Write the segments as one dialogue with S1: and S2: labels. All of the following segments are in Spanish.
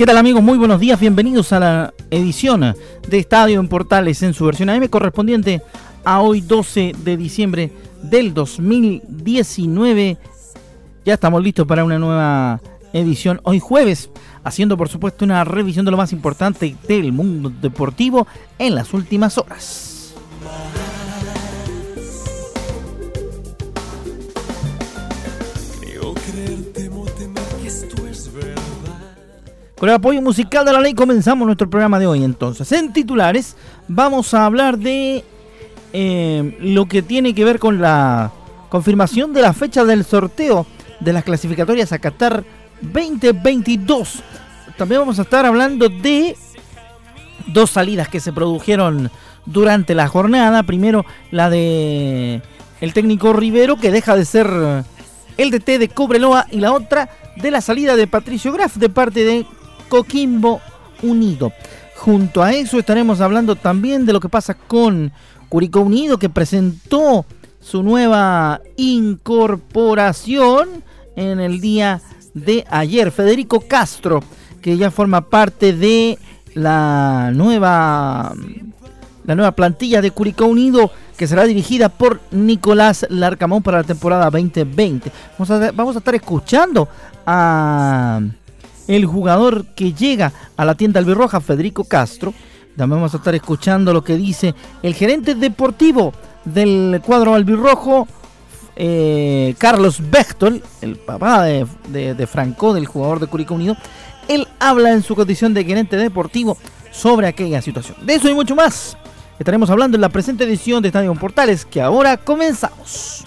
S1: ¿Qué tal amigos? Muy buenos días, bienvenidos a la edición de Estadio en Portales en su versión AM correspondiente a hoy 12 de diciembre del 2019. Ya estamos listos para una nueva edición hoy jueves, haciendo por supuesto una revisión de lo más importante del mundo deportivo en las últimas horas. Con el apoyo musical de la ley comenzamos nuestro programa de hoy entonces. En titulares vamos a hablar de eh, lo que tiene que ver con la confirmación de la fecha del sorteo de las clasificatorias a Qatar 2022. También vamos a estar hablando de dos salidas que se produjeron durante la jornada. Primero la de el técnico Rivero que deja de ser el DT de Cobreloa y la otra de la salida de Patricio Graf de parte de Coquimbo Unido. Junto a eso estaremos hablando también de lo que pasa con Curicó Unido que presentó su nueva incorporación en el día de ayer. Federico Castro, que ya forma parte de la nueva la nueva plantilla de Curicó Unido que será dirigida por Nicolás Larcamón para la temporada 2020. Vamos a, vamos a estar escuchando a el jugador que llega a la tienda albirroja, Federico Castro. También vamos a estar escuchando lo que dice el gerente deportivo del cuadro albirrojo, eh, Carlos Bechtol, el papá de, Franco, del jugador de Curicó Unido. Él habla en su condición de gerente deportivo sobre aquella situación. De eso y mucho más estaremos hablando en la presente edición de Estadio Portales, que ahora comenzamos.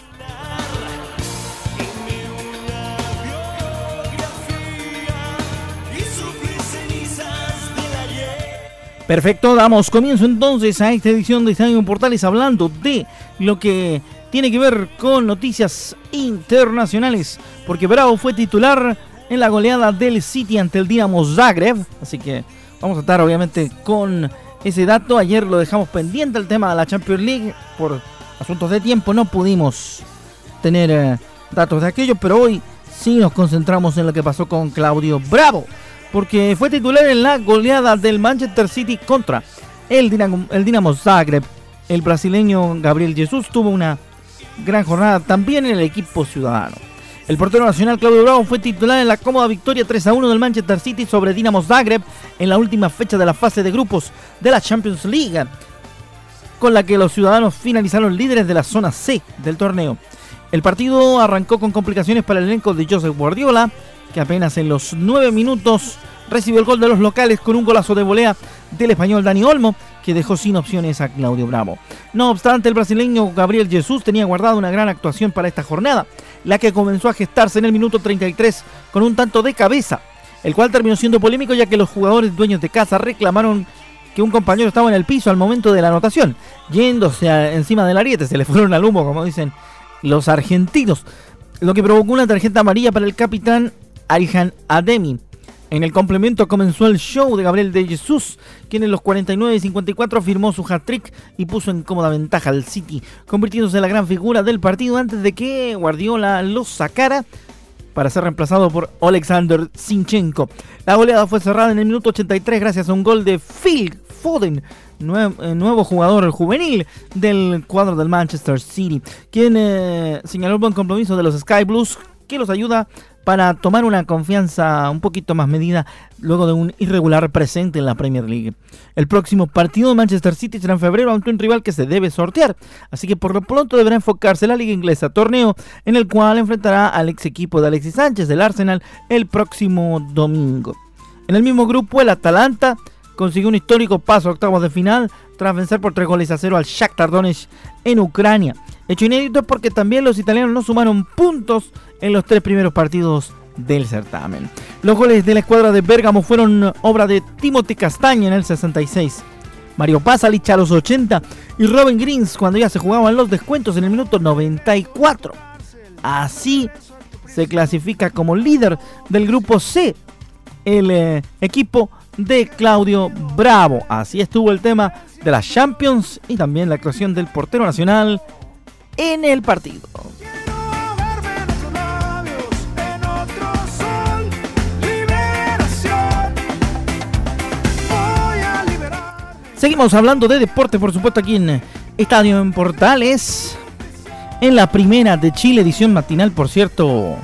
S1: Perfecto, damos comienzo entonces a esta edición de Estadio Portales hablando de lo que tiene que ver con noticias internacionales, porque Bravo fue titular en la goleada del City ante el Dinamo Zagreb, así que vamos a estar obviamente con ese dato. Ayer lo dejamos pendiente el tema de la Champions League por asuntos de tiempo, no pudimos tener eh, datos de aquello, pero hoy sí nos concentramos en lo que pasó con Claudio Bravo porque fue titular en la goleada del Manchester City contra el Dinamo, el Dinamo Zagreb. El brasileño Gabriel Jesús tuvo una gran jornada también en el equipo ciudadano. El portero nacional Claudio Bravo fue titular en la cómoda victoria 3 a 1 del Manchester City sobre Dinamo Zagreb en la última fecha de la fase de grupos de la Champions League, con la que los ciudadanos finalizaron líderes de la zona C del torneo. El partido arrancó con complicaciones para el elenco de Joseph Guardiola, que apenas en los nueve minutos recibió el gol de los locales con un golazo de volea del español Dani Olmo, que dejó sin opciones a Claudio Bravo. No obstante, el brasileño Gabriel Jesús tenía guardado una gran actuación para esta jornada, la que comenzó a gestarse en el minuto 33 con un tanto de cabeza, el cual terminó siendo polémico ya que los jugadores dueños de casa reclamaron que un compañero estaba en el piso al momento de la anotación, yéndose encima del ariete, se le fueron al humo, como dicen los argentinos, lo que provocó una tarjeta amarilla para el capitán Arihan Ademi. En el complemento comenzó el show de Gabriel de Jesús, quien en los 49 y 54 firmó su hat-trick y puso en cómoda ventaja al City, convirtiéndose en la gran figura del partido antes de que Guardiola lo sacara para ser reemplazado por Alexander Sinchenko. La goleada fue cerrada en el minuto 83 gracias a un gol de Phil Foden, eh, nuevo, jugador juvenil del cuadro del Manchester City, quien eh, señaló el buen compromiso de los Sky Blues que los ayuda para tomar una confianza un poquito más medida luego de un irregular presente en la Premier League. El próximo partido de Manchester City será en febrero ante un rival que se debe sortear, así que por lo pronto deberá enfocarse en la Liga Inglesa, torneo en el cual enfrentará al ex equipo de Alexis Sánchez del Arsenal el próximo domingo. En el mismo grupo, el Atalanta consiguió un histórico paso a octavos de final tras vencer por tres goles a cero al Shakhtar Donetsk en Ucrania. Hecho inédito porque también los italianos no sumaron puntos en los tres primeros partidos del certamen. Los goles de la escuadra de Bérgamo fueron obra de Timothy Castaña en el 66, Mario Pasalich a los 80 y Robin Greens cuando ya se jugaban los descuentos en el minuto 94. Así se clasifica como líder del grupo C el eh, equipo de Claudio Bravo. Así estuvo el tema de las Champions y también la actuación del portero nacional en el partido. Seguimos hablando de deporte, por supuesto, aquí en Estadio en Portales. En la primera de Chile, edición matinal, por cierto.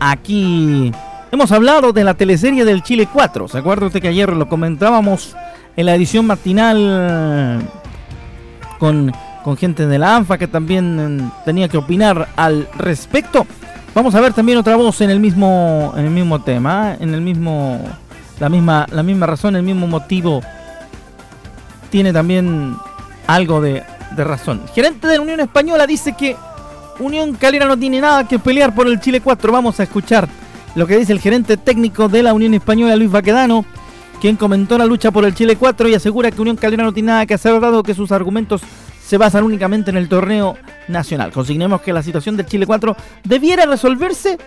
S1: Aquí hemos hablado de la teleserie del Chile 4. ¿Se acuerda usted que ayer lo comentábamos en la edición matinal con, con gente de la ANFA que también tenía que opinar al respecto? Vamos a ver también otra voz en el mismo, en el mismo tema, en el mismo, la misma, la misma razón, el mismo motivo tiene también algo de, razón. El gerente de la Unión Española dice que Unión Calera no tiene nada que pelear por el Chile 4. Vamos a escuchar lo que dice el gerente técnico de la Unión Española, Luis Baquedano, quien comentó la lucha por el Chile 4 y asegura que Unión Calera no tiene nada que hacer, dado que sus argumentos se basan únicamente en el torneo nacional. Consignemos que la situación del Chile 4 debiera resolverse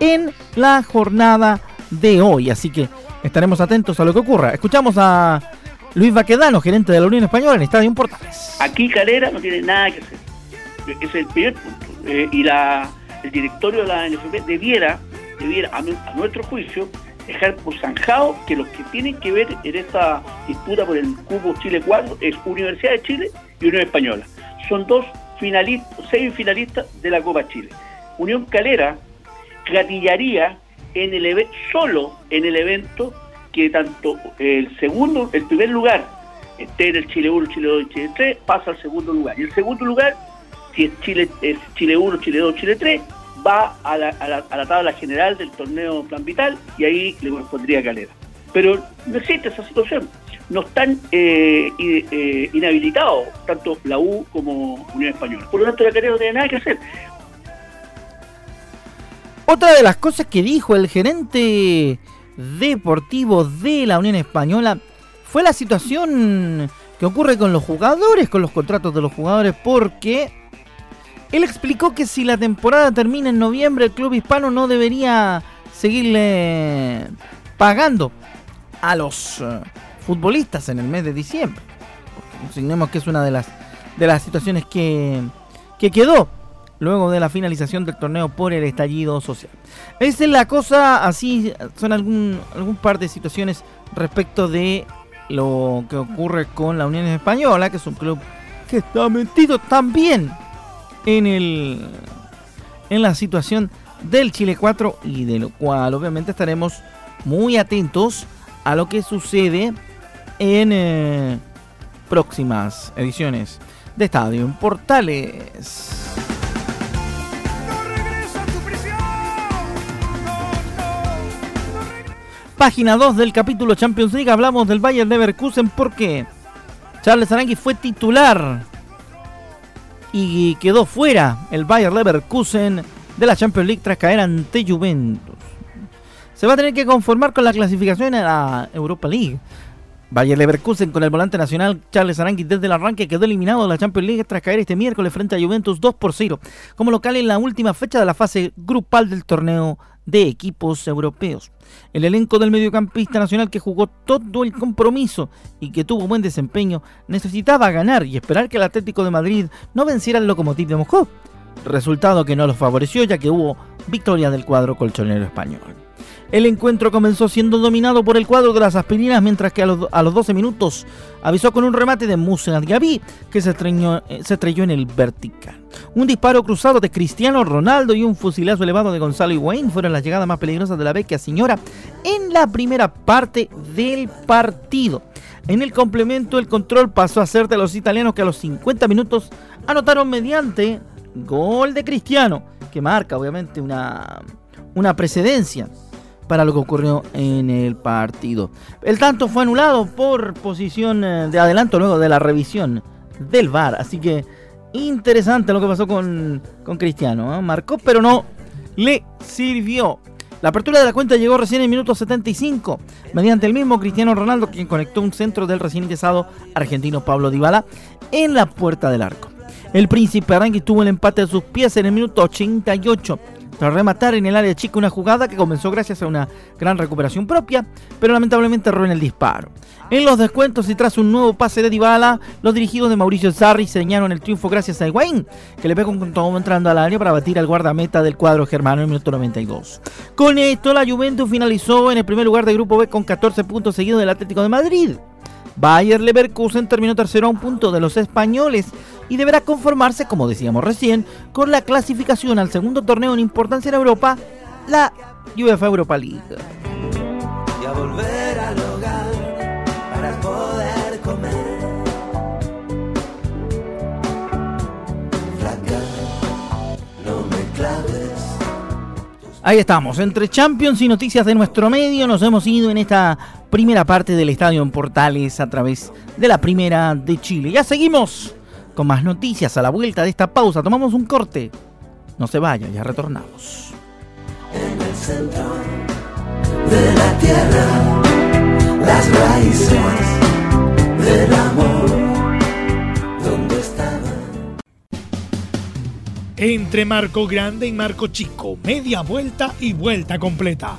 S1: en la jornada de hoy, así que estaremos atentos a lo que ocurra. Escuchamos a Luis Baquedano, gerente de la Unión Española en Estadio Portales.
S2: Aquí Calera no tiene nada que hacer. Ese es el primer punto. Eh, y la, el directorio de la NFP debiera, debiera a, nuestro juicio, dejar por zanjado que los que tienen que ver en esta disputa por el cubo Chile 4 es Universidad de Chile y Unión Española. Son dos finalistas, seis finalistas de la Copa Chile. Unión Calera gatillaría en el solo en el evento que tanto el segundo, el primer lugar esté en el Chile 1, Chile 2 y Chile 3, pasa al segundo lugar. Y el segundo lugar, si es Chile, es Chile 1, Chile 2, Chile 3, va a la, a, la, tabla general del torneo Plan Vital y ahí le correspondería Calera. Pero no existe esa situación. No están eh, eh, inhabilitados tanto la U como Unión Española. Por lo tanto, la Calera no tiene nada que hacer.
S1: Otra de las cosas que dijo el gerente deportivo de la Unión Española fue la situación que ocurre con los jugadores, con los contratos de los jugadores, porque él explicó que si la temporada termina en noviembre, el club hispano no debería seguirle pagando a los eh, futbolistas en el mes de diciembre. Consignemos que es una de las, de las situaciones que, que quedó luego de la finalización del torneo por el estallido social. Esa es la cosa, así son algún, algún par de situaciones respecto de lo que ocurre con la Unión Española, que es un club que está metido también en el en la situación del Chile 4 y de lo cual obviamente estaremos muy atentos a lo que sucede en eh, próximas ediciones de Estadio en Portales. página 2 del capítulo Champions League hablamos del Bayern Leverkusen porque Charles Arangui fue titular y quedó fuera el Bayern Leverkusen de la Champions League tras caer ante Juventus. Se va a tener que conformar con la clasificación a la Europa League. Bayer Leverkusen con el volante nacional Charles Arangui desde el arranque quedó eliminado de la Champions League tras caer este miércoles frente a Juventus 2 por 0 como local en la última fecha de la fase grupal del torneo de equipos europeos. El elenco del mediocampista nacional que jugó todo el compromiso y que tuvo buen desempeño necesitaba ganar y esperar que el Atlético de Madrid no venciera al Lokomotiv de Moscú, resultado que no lo favoreció ya que hubo victoria del cuadro colchonero español. El encuentro comenzó siendo dominado por el cuadro de las aspirinas, mientras que a los, a 12 minutos avisó con un remate de Musa Diaby que se, eh, se estrelló en el vertical. Un disparo cruzado de Cristiano Ronaldo y un fusilazo elevado de Gonzalo Higuaín fueron las llegadas más peligrosas de la vecchia señora en la primera parte del partido. En el complemento, el control pasó a ser de los italianos que a los 50 minutos anotaron mediante gol de Cristiano, que marca obviamente una, una precedencia para lo que ocurrió en el partido. El tanto fue anulado por posición eh, de adelanto luego de la revisión del VAR. Así que interesante lo que pasó con, con Cristiano. ¿eh? Marcó, pero no le sirvió. La apertura de la cuenta llegó recién en minuto 75, mediante el mismo Cristiano Ronaldo, quien conectó un centro del recién ingresado argentino Pablo Dybala en la puerta del arco. El príncipe Arangui tuvo el empate a sus pies en el minuto 88, tras rematar en el área chica una jugada que comenzó gracias a una gran recuperación propia, pero lamentablemente erró en el disparo. En los descuentos y tras un nuevo pase de Dybala, los dirigidos de Mauricio Sarri señaron el triunfo gracias a Higuaín, que le pegó con todo entrando al área para batir al guardameta del cuadro germano en el minuto 92. Con esto, la Juventus finalizó en el primer lugar del grupo B con 14 puntos seguidos del Atlético de Madrid. Bayer Leverkusen terminó tercero a un punto de los españoles y deberá conformarse, como decíamos recién, con la clasificación al segundo torneo en importancia en Europa, la UEFA Europa League. volver al hogar para poder comer. Ahí estamos, entre Champions y noticias de nuestro medio, nos hemos ido en esta primera parte del Estadio en Portales a través de la Primera de Chile. Ya seguimos con más noticias a la vuelta de esta pausa. Tomamos un corte. No se vaya, ya retornamos. En el centro de la tierra, las raíces del amor, ¿dónde estaban?
S3: Entre Marco Grande y Marco Chico, media vuelta y vuelta completa.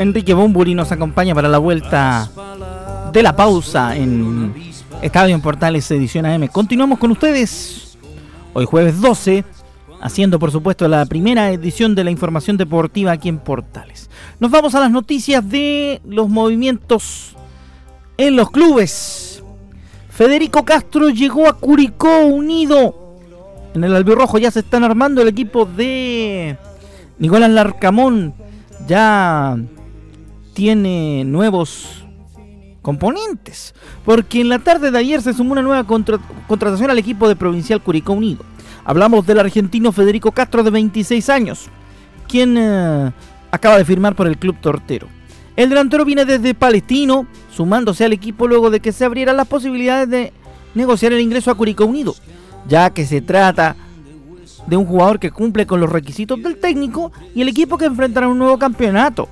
S1: Enrique Bumburi nos acompaña para la vuelta de la pausa en Estadio en Portales Edición AM. Continuamos con ustedes hoy jueves 12, haciendo por supuesto la primera edición de la información deportiva aquí en Portales. Nos vamos a las noticias de los movimientos en los clubes. Federico Castro llegó a Curicó Unido. En el albirrojo ya se están armando el equipo de Nicolás Larcamón. Ya tiene nuevos componentes. Porque en la tarde de ayer se sumó una nueva contratación al equipo de Provincial Curicó Unido. Hablamos del argentino Federico Castro de 26 años, quien eh, acaba de firmar por el club tortero. El delantero viene desde Palestino, sumándose al equipo luego de que se abrieran las posibilidades de negociar el ingreso a Curicó Unido, ya que se trata de un jugador que cumple con los requisitos del técnico y el equipo que enfrentará un nuevo campeonato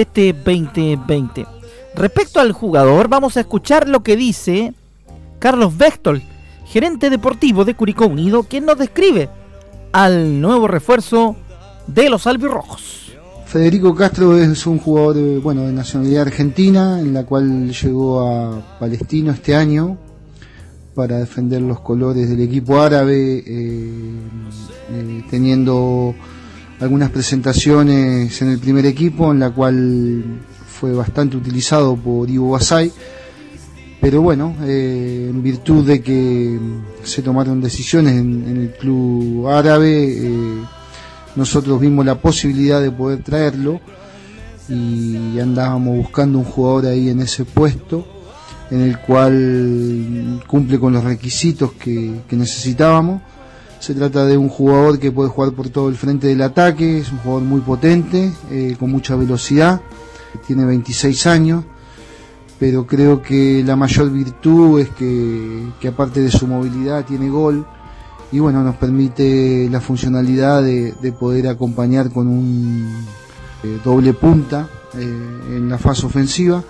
S1: este 2020. Respecto al jugador, vamos a escuchar lo que dice Carlos Vectol, gerente deportivo de Curicó Unido, quien nos describe al nuevo refuerzo de los albirrojos.
S4: Federico Castro es un jugador de, bueno, de nacionalidad argentina, en la cual llegó a Palestino este año para defender los colores del equipo árabe, eh, eh, teniendo algunas presentaciones en el primer equipo, en la cual fue bastante utilizado por Ivo Basay. Pero bueno, eh, en virtud de que se tomaron decisiones en, en el club árabe, nosotros vimos la posibilidad de poder traerlo y andábamos buscando un jugador ahí en ese puesto en el cual cumple con los requisitos que, necesitábamos. Se trata de un jugador que puede jugar por todo el frente del ataque, es un jugador muy potente, eh, con mucha velocidad, tiene 26 años, pero creo que la mayor virtud es que, aparte de su movilidad tiene gol y bueno, nos permite la funcionalidad de, poder acompañar con un eh, doble punta eh, en la fase ofensiva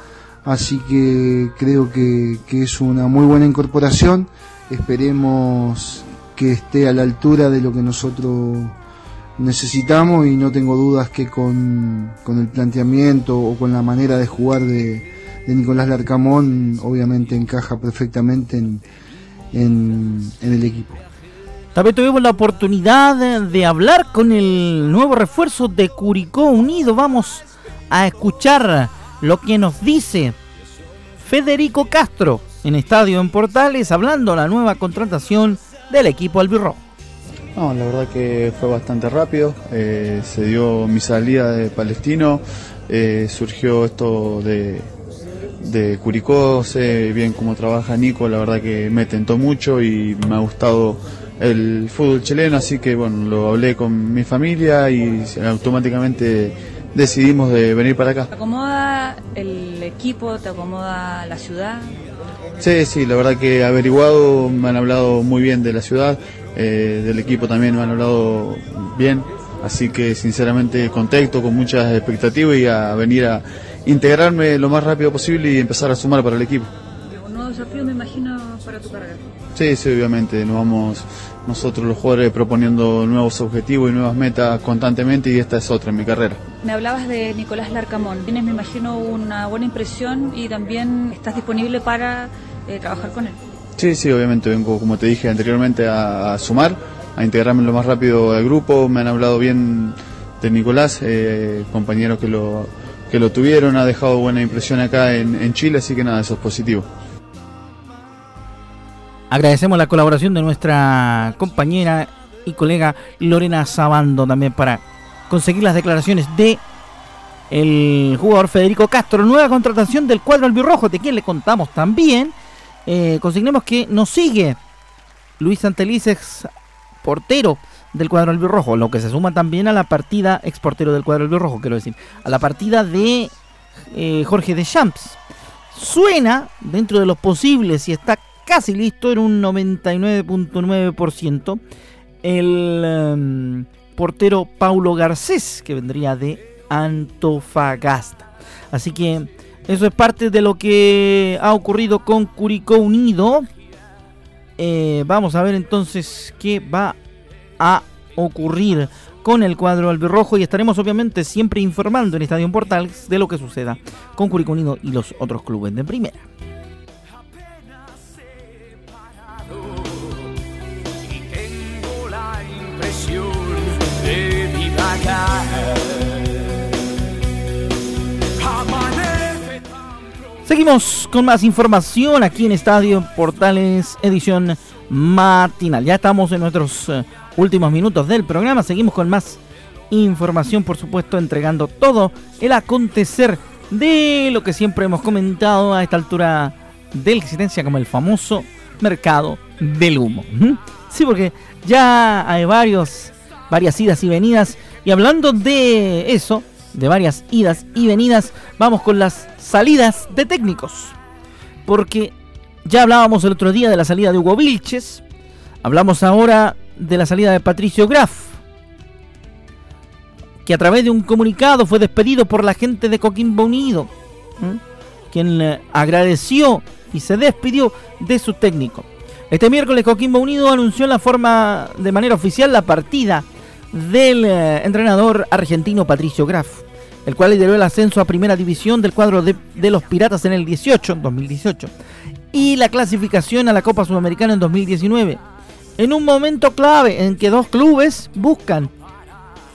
S4: así que creo que, es una muy buena incorporación. Esperemos que esté a la altura de lo que nosotros necesitamos y no tengo dudas que con, el planteamiento o con la manera de jugar de, Nicolás Larcamón obviamente encaja perfectamente en, en, el equipo.
S1: También tuvimos la oportunidad de hablar con el nuevo refuerzo de Curicó Unido. Vamos a escuchar lo que nos dice Federico Castro en Estadio en Portales hablando de la nueva contratación del equipo albirrojo.
S5: No, la verdad que fue bastante rápido, eh, se dio mi salida de Palestino, eh, surgió esto de, de Curicó, sé bien cómo trabaja Nico, la verdad que me tentó mucho y me ha gustado el fútbol chileno, así que bueno, lo hablé con mi familia y automáticamente decidimos de venir para acá.
S6: ¿Te acomoda el equipo? ¿Te acomoda la ciudad?
S5: Sí, sí, la verdad que he averiguado, me han hablado muy bien de la ciudad, eh, del equipo también me han hablado bien, así que sinceramente contento, con muchas expectativas y a venir a integrarme lo más rápido posible y empezar a sumar para el equipo.
S6: Un nuevo desafío me imagino para tu carrera.
S5: Sí, sí, obviamente, nos vamos nosotros los jugadores proponiendo nuevos objetivos y nuevas metas constantemente y esta es otra en mi carrera.
S6: Me hablabas de Nicolás Larcamón, tienes me imagino una buena impresión y también estás disponible para eh, trabajar con él.
S5: Sí, sí, obviamente vengo, como te dije anteriormente, a, sumar, a integrarme lo más rápido al grupo, me han hablado bien de Nicolás, eh, compañeros que lo, que lo tuvieron, ha dejado buena impresión acá en, en Chile, así que nada, eso es positivo.
S1: Agradecemos la colaboración de nuestra compañera y colega Lorena Sabando también para conseguir las declaraciones de el jugador Federico Castro. Nueva contratación del cuadro albirrojo, de quien le contamos también. Eh, que nos sigue Luis Santelices, portero del cuadro albirrojo, lo que se suma también a la partida, exportero del cuadro albirrojo, quiero decir, a la partida de eh, Jorge de Champs. Suena dentro de los posibles y está casi listo en un 99.9%. El em, portero Paulo Garcés, que vendría de Antofagasta. Así que eso es parte de lo que ha ocurrido con Curicó Unido. Eh, vamos a ver entonces qué va a ocurrir con el cuadro albirrojo y estaremos obviamente siempre informando en Estadio Portales de lo que suceda con Curicó Unido y los otros clubes de primera. Seguimos con más información aquí en Estadio Portales, edición matinal. Ya estamos en nuestros eh, últimos minutos del programa. Seguimos con más información, por supuesto, entregando todo el acontecer de lo que siempre hemos comentado a esta altura de la existencia como el famoso mercado del humo. Sí, porque ya hay varios, varias idas y venidas y hablando de eso, de varias idas y venidas, vamos con las salidas de técnicos. Porque ya hablábamos el otro día de la salida de Hugo Vilches, hablamos ahora de la salida de Patricio Graf, que a través de un comunicado fue despedido por la gente de Coquimbo Unido, quien eh, agradeció y se despidió de su técnico. Este miércoles Coquimbo Unido anunció la forma de manera oficial la partida del eh, entrenador argentino Patricio Graf, el cual lideró el ascenso a primera división del cuadro de, los Piratas en el 18, 2018, y la clasificación a la Copa Sudamericana en 2019. En un momento clave en que dos clubes buscan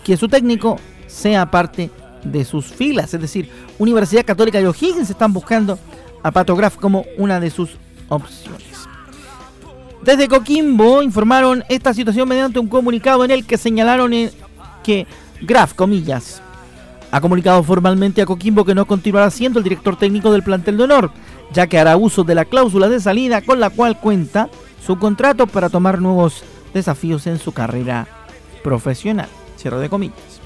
S1: que su técnico sea parte de sus filas, es decir, Universidad Católica de O'Higgins están buscando a Pato Graf como una de sus opciones. Desde Coquimbo informaron esta situación mediante un comunicado en el que señalaron que Graf, comillas, ha comunicado formalmente a Coquimbo que no continuará siendo el director técnico del plantel de honor, ya que hará uso de la cláusula de salida con la cual cuenta su contrato para tomar nuevos desafíos en su carrera profesional. Cierro de comillas.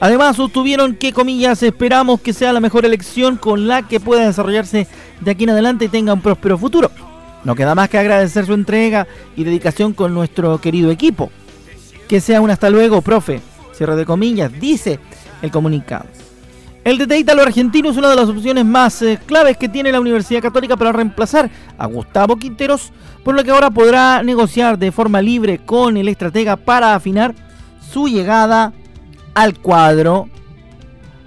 S1: Además, sostuvieron que, comillas, esperamos que sea la mejor elección con la que pueda desarrollarse de aquí en adelante y tenga un próspero futuro. No queda más que agradecer su entrega y dedicación con nuestro querido equipo. Que sea un hasta luego, profe. Cierre de comillas, dice el comunicado. El DT argentino es una de las opciones más eh, claves que tiene la Universidad Católica para reemplazar a Gustavo Quinteros, por lo que ahora podrá negociar de forma libre con el estratega para afinar su llegada al cuadro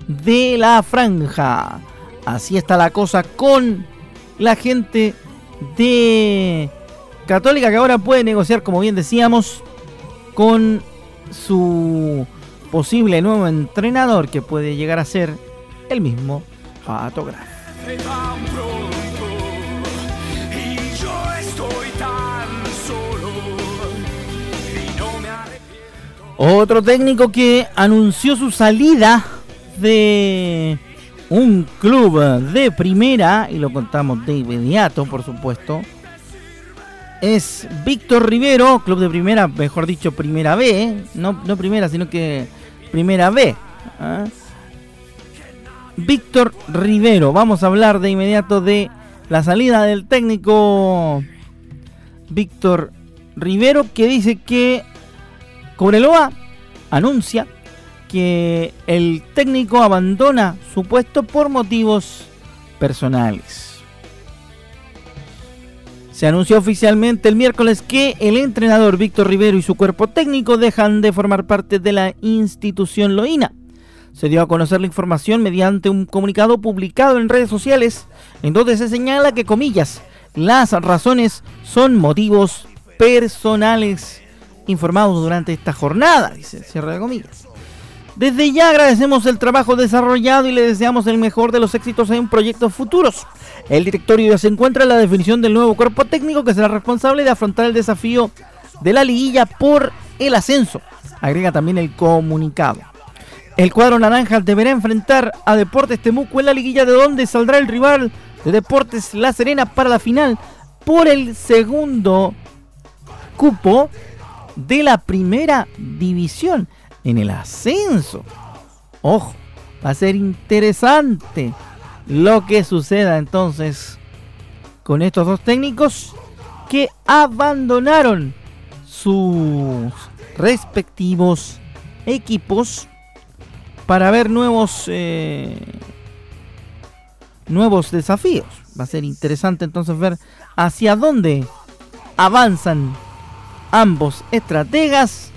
S1: de la franja. Así está la cosa con la gente de Católica que ahora puede negociar, como bien decíamos, con su posible nuevo entrenador que puede llegar a ser el mismo Pato Otro técnico que anunció su salida de un club de primera, y lo contamos de inmediato, por supuesto, es Víctor Rivero, club de primera, mejor dicho, primera B, no, no primera, sino que primera B. ¿ah? Víctor Rivero, vamos a hablar de inmediato de la salida del técnico Víctor Rivero, que dice que Cobreloa anuncia que el técnico abandona su puesto por motivos personales. Se anunció oficialmente el miércoles que el entrenador Víctor Rivero y su cuerpo técnico dejan de formar parte de la institución Loína. Se dio a conocer la información mediante un comunicado publicado en redes sociales, en donde se señala que, comillas, las razones son motivos personales informados durante esta jornada, dice, cierre de comillas. Desde ya agradecemos el trabajo desarrollado y le deseamos el mejor de los éxitos en proyectos futuros. El directorio ya se encuentra en la definición del nuevo cuerpo técnico que será responsable de afrontar el desafío de la liguilla por el ascenso. Agrega también el comunicado. El cuadro naranja deberá enfrentar a Deportes Temuco en la liguilla de donde saldrá el rival de Deportes La Serena para la final por el segundo cupo de la primera división en el ascenso. Ojo, va a ser interesante lo que suceda entonces con estos dos técnicos que abandonaron sus respectivos equipos para ver nuevos eh, nuevos desafíos. Va a ser interesante entonces ver hacia dónde avanzan ambos estrategas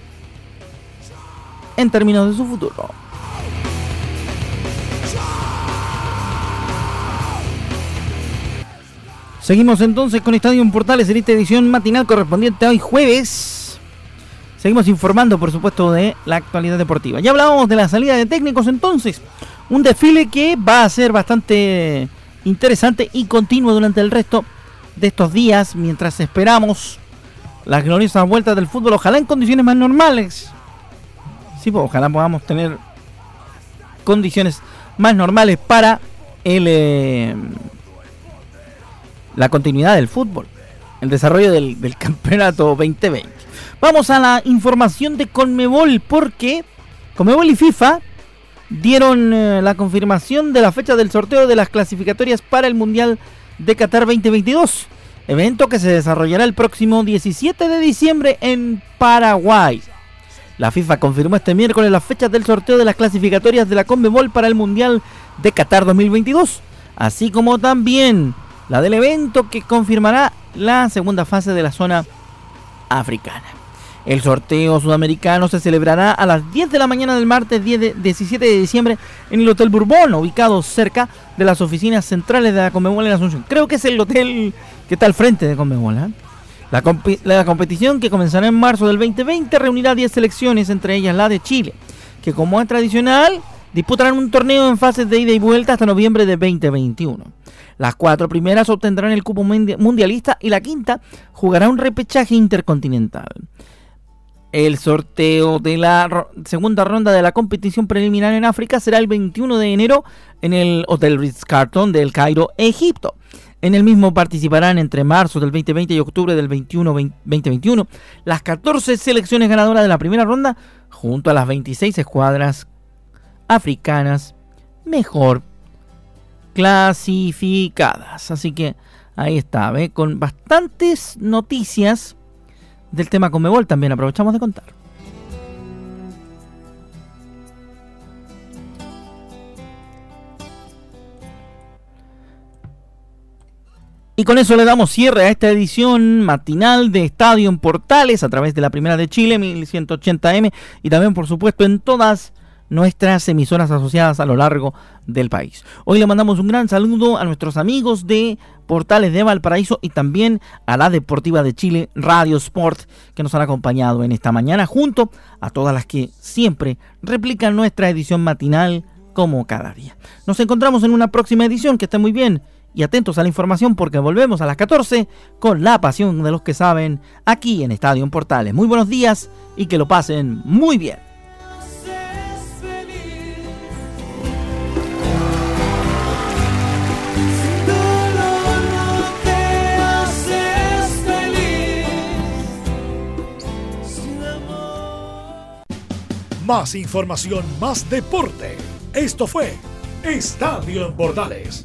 S1: en términos de su futuro. Seguimos entonces con Estadio Portales en esta edición matinal correspondiente hoy jueves. Seguimos informando, por supuesto, de la actualidad deportiva. Ya hablábamos de la salida de técnicos entonces. Un desfile que va a ser bastante interesante y continuo durante el resto de estos días mientras esperamos las gloriosas vueltas del fútbol, ojalá en condiciones más normales. Sí, pues ojalá podamos tener condiciones más normales para el, eh, la continuidad del fútbol, el desarrollo del, del campeonato 2020. Vamos a la información de Conmebol, porque Conmebol y FIFA dieron eh, la confirmación de la fecha del sorteo de las clasificatorias para el Mundial de Qatar 2022, evento que se desarrollará el próximo 17 de diciembre en Paraguay. La FIFA confirmó este miércoles las fechas del sorteo de las clasificatorias de la Conmebol para el Mundial de Qatar 2022, así como también la del evento que confirmará la segunda fase de la zona africana. El sorteo sudamericano se celebrará a las 10 de la mañana del martes 17 de diciembre en el Hotel Bourbon, ubicado cerca de las oficinas centrales de la Conmebol en Asunción. Creo que es el hotel que está al frente de Conmebol. ¿eh? La, competición que comenzará en marzo del 2020 reunirá 10 selecciones, entre ellas la de Chile, que como es tradicional, disputarán un torneo en fases de ida y vuelta hasta noviembre de 2021. Las cuatro primeras obtendrán el cupo mundialista y la quinta jugará un repechaje intercontinental. El sorteo de la segunda ronda de la competición preliminar en África será el 21 de enero en el Hotel Ritz-Carlton del Cairo, Egipto. En el mismo participarán entre marzo del 2020 y octubre del 21, 2021 las 14 selecciones ganadoras de la primera ronda junto a las 26 escuadras africanas mejor clasificadas. Así que ahí está, ¿ve? con bastantes noticias del tema Conmebol también aprovechamos de contar. Y con eso le damos cierre a esta edición matinal de Estadio en Portales a través de la Primera de Chile, 1180M, y también, por supuesto, en todas nuestras emisoras asociadas a lo largo del país. Hoy le mandamos un gran saludo a nuestros amigos de Portales de Valparaíso y también a la Deportiva de Chile Radio Sport que nos han acompañado en esta mañana junto a todas las que siempre replican nuestra edición matinal como cada día. Nos encontramos en una próxima edición, que esté muy bien y atentos a la información porque volvemos a las 14 con la pasión de los que saben aquí en Estadio en Portales. Muy buenos días y que lo pasen muy bien.
S3: Más información, más deporte. Esto fue Estadio en Bordales,